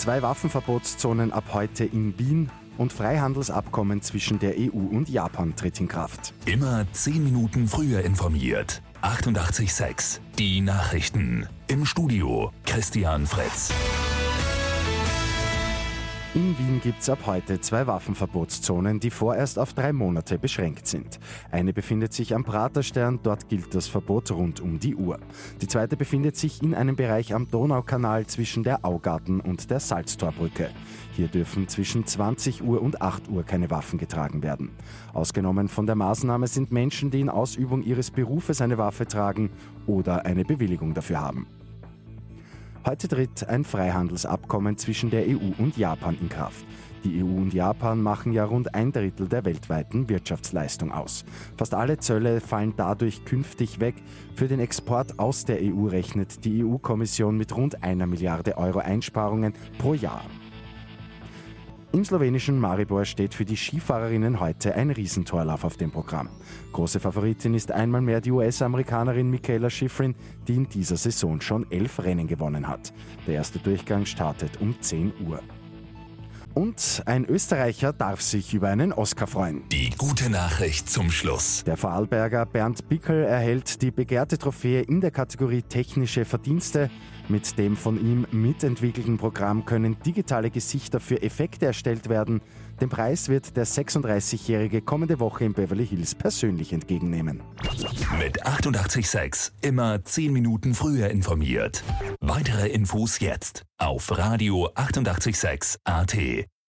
Zwei Waffenverbotszonen ab heute in Wien und Freihandelsabkommen zwischen der EU und Japan tritt in Kraft. Immer 10 Minuten früher informiert. 88.6 Die Nachrichten. Im Studio Christian Fritz. In Wien gibt es ab heute zwei Waffenverbotszonen, die vorerst auf drei Monate beschränkt sind. Eine befindet sich am Praterstern, dort gilt das Verbot rund um die Uhr. Die zweite befindet sich in einem Bereich am Donaukanal zwischen der Augarten und der Salztorbrücke. Hier dürfen zwischen 20 Uhr und 8 Uhr keine Waffen getragen werden. Ausgenommen von der Maßnahme sind Menschen, die in Ausübung ihres Berufes eine Waffe tragen oder eine Bewilligung dafür haben. Heute tritt ein Freihandelsabkommen zwischen der EU und Japan in Kraft. Die EU und Japan machen ja rund ein Drittel der weltweiten Wirtschaftsleistung aus. Fast alle Zölle fallen dadurch künftig weg. Für den Export aus der EU rechnet die EU-Kommission mit rund einer Milliarde Euro Einsparungen pro Jahr. Im slowenischen Maribor steht für die Skifahrerinnen heute ein Riesentorlauf auf dem Programm. Große Favoritin ist einmal mehr die US-Amerikanerin Michaela Schifrin, die in dieser Saison schon elf Rennen gewonnen hat. Der erste Durchgang startet um 10 Uhr. Und ein Österreicher darf sich über einen Oscar freuen. Die gute Nachricht zum Schluss. Der Vorarlberger Bernd Bickel erhält die begehrte Trophäe in der Kategorie Technische Verdienste. Mit dem von ihm mitentwickelten Programm können digitale Gesichter für Effekte erstellt werden. Den Preis wird der 36-Jährige kommende Woche in Beverly Hills persönlich entgegennehmen. Mit 886 immer 10 Minuten früher informiert. Weitere Infos jetzt auf Radio 886 AT.